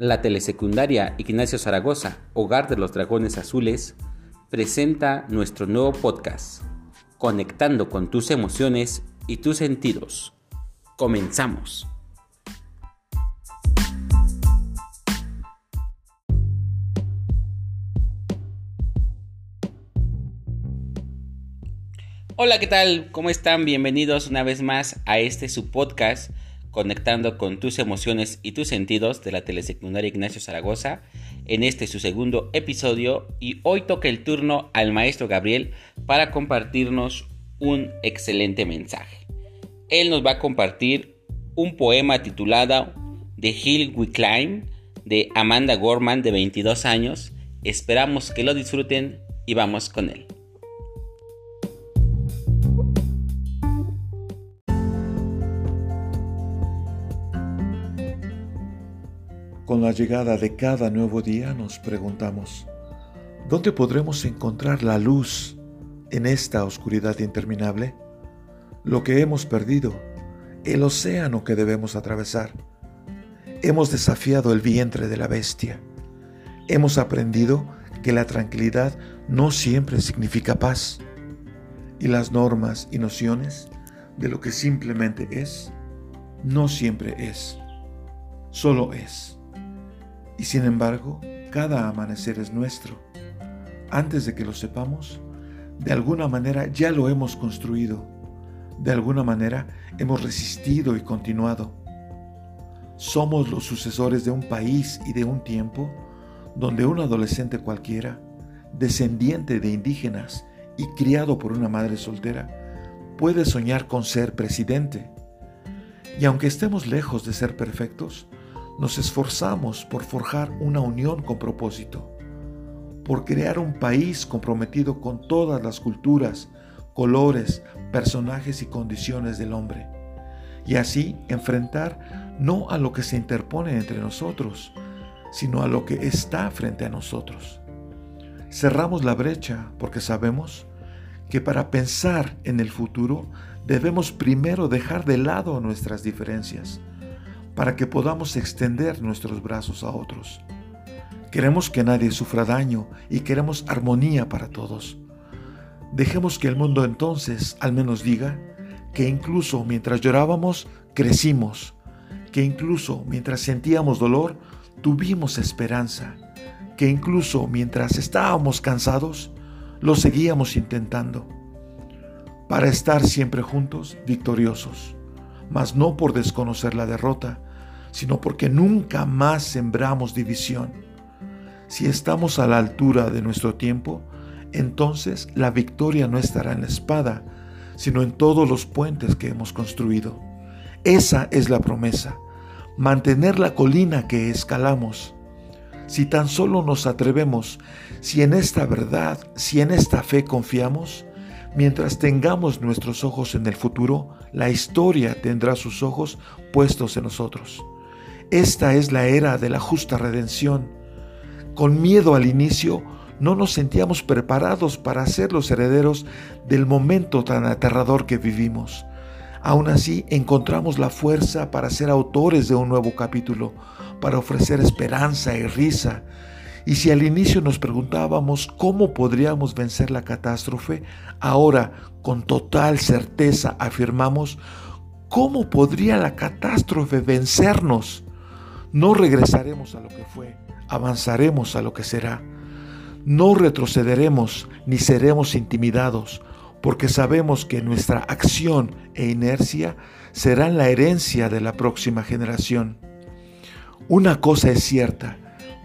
La telesecundaria Ignacio Zaragoza, Hogar de los Dragones Azules, presenta nuestro nuevo podcast, Conectando con tus emociones y tus sentidos. Comenzamos. Hola, ¿qué tal? ¿Cómo están? Bienvenidos una vez más a este su podcast conectando con tus emociones y tus sentidos de la telesecundaria Ignacio Zaragoza en este su segundo episodio y hoy toca el turno al maestro Gabriel para compartirnos un excelente mensaje. Él nos va a compartir un poema titulado The Hill We Climb de Amanda Gorman de 22 años. Esperamos que lo disfruten y vamos con él. Con la llegada de cada nuevo día nos preguntamos, ¿dónde podremos encontrar la luz en esta oscuridad interminable? Lo que hemos perdido, el océano que debemos atravesar. Hemos desafiado el vientre de la bestia. Hemos aprendido que la tranquilidad no siempre significa paz. Y las normas y nociones de lo que simplemente es, no siempre es, solo es. Y sin embargo, cada amanecer es nuestro. Antes de que lo sepamos, de alguna manera ya lo hemos construido. De alguna manera hemos resistido y continuado. Somos los sucesores de un país y de un tiempo donde un adolescente cualquiera, descendiente de indígenas y criado por una madre soltera, puede soñar con ser presidente. Y aunque estemos lejos de ser perfectos, nos esforzamos por forjar una unión con propósito, por crear un país comprometido con todas las culturas, colores, personajes y condiciones del hombre, y así enfrentar no a lo que se interpone entre nosotros, sino a lo que está frente a nosotros. Cerramos la brecha porque sabemos que para pensar en el futuro debemos primero dejar de lado nuestras diferencias para que podamos extender nuestros brazos a otros. Queremos que nadie sufra daño y queremos armonía para todos. Dejemos que el mundo entonces al menos diga que incluso mientras llorábamos, crecimos, que incluso mientras sentíamos dolor, tuvimos esperanza, que incluso mientras estábamos cansados, lo seguíamos intentando, para estar siempre juntos, victoriosos mas no por desconocer la derrota, sino porque nunca más sembramos división. Si estamos a la altura de nuestro tiempo, entonces la victoria no estará en la espada, sino en todos los puentes que hemos construido. Esa es la promesa, mantener la colina que escalamos. Si tan solo nos atrevemos, si en esta verdad, si en esta fe confiamos, Mientras tengamos nuestros ojos en el futuro, la historia tendrá sus ojos puestos en nosotros. Esta es la era de la justa redención. Con miedo al inicio, no nos sentíamos preparados para ser los herederos del momento tan aterrador que vivimos. Aún así, encontramos la fuerza para ser autores de un nuevo capítulo, para ofrecer esperanza y risa, y si al inicio nos preguntábamos cómo podríamos vencer la catástrofe, ahora con total certeza afirmamos cómo podría la catástrofe vencernos. No regresaremos a lo que fue, avanzaremos a lo que será. No retrocederemos ni seremos intimidados, porque sabemos que nuestra acción e inercia serán la herencia de la próxima generación. Una cosa es cierta,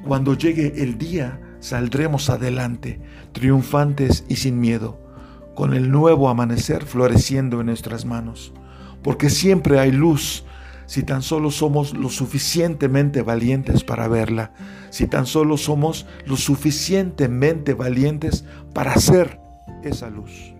cuando llegue el día, saldremos adelante, triunfantes y sin miedo, con el nuevo amanecer floreciendo en nuestras manos, porque siempre hay luz si tan solo somos lo suficientemente valientes para verla, si tan solo somos lo suficientemente valientes para hacer esa luz.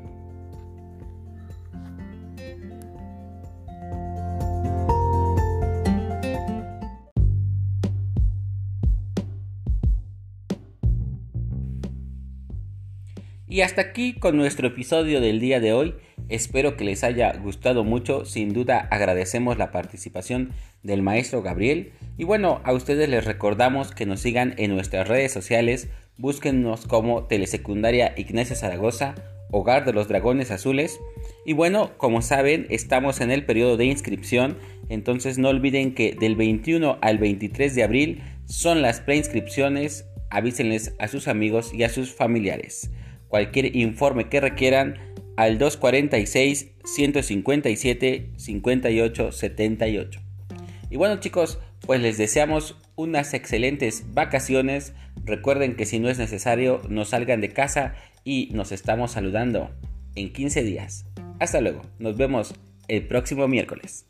Y hasta aquí con nuestro episodio del día de hoy. Espero que les haya gustado mucho. Sin duda agradecemos la participación del maestro Gabriel. Y bueno, a ustedes les recordamos que nos sigan en nuestras redes sociales. Búsquennos como Telesecundaria Ignacio Zaragoza, Hogar de los Dragones Azules. Y bueno, como saben, estamos en el periodo de inscripción. Entonces no olviden que del 21 al 23 de abril son las preinscripciones. Avísenles a sus amigos y a sus familiares. Cualquier informe que requieran al 246 157 58 78. Y bueno chicos, pues les deseamos unas excelentes vacaciones. Recuerden que si no es necesario, no salgan de casa y nos estamos saludando en 15 días. Hasta luego, nos vemos el próximo miércoles.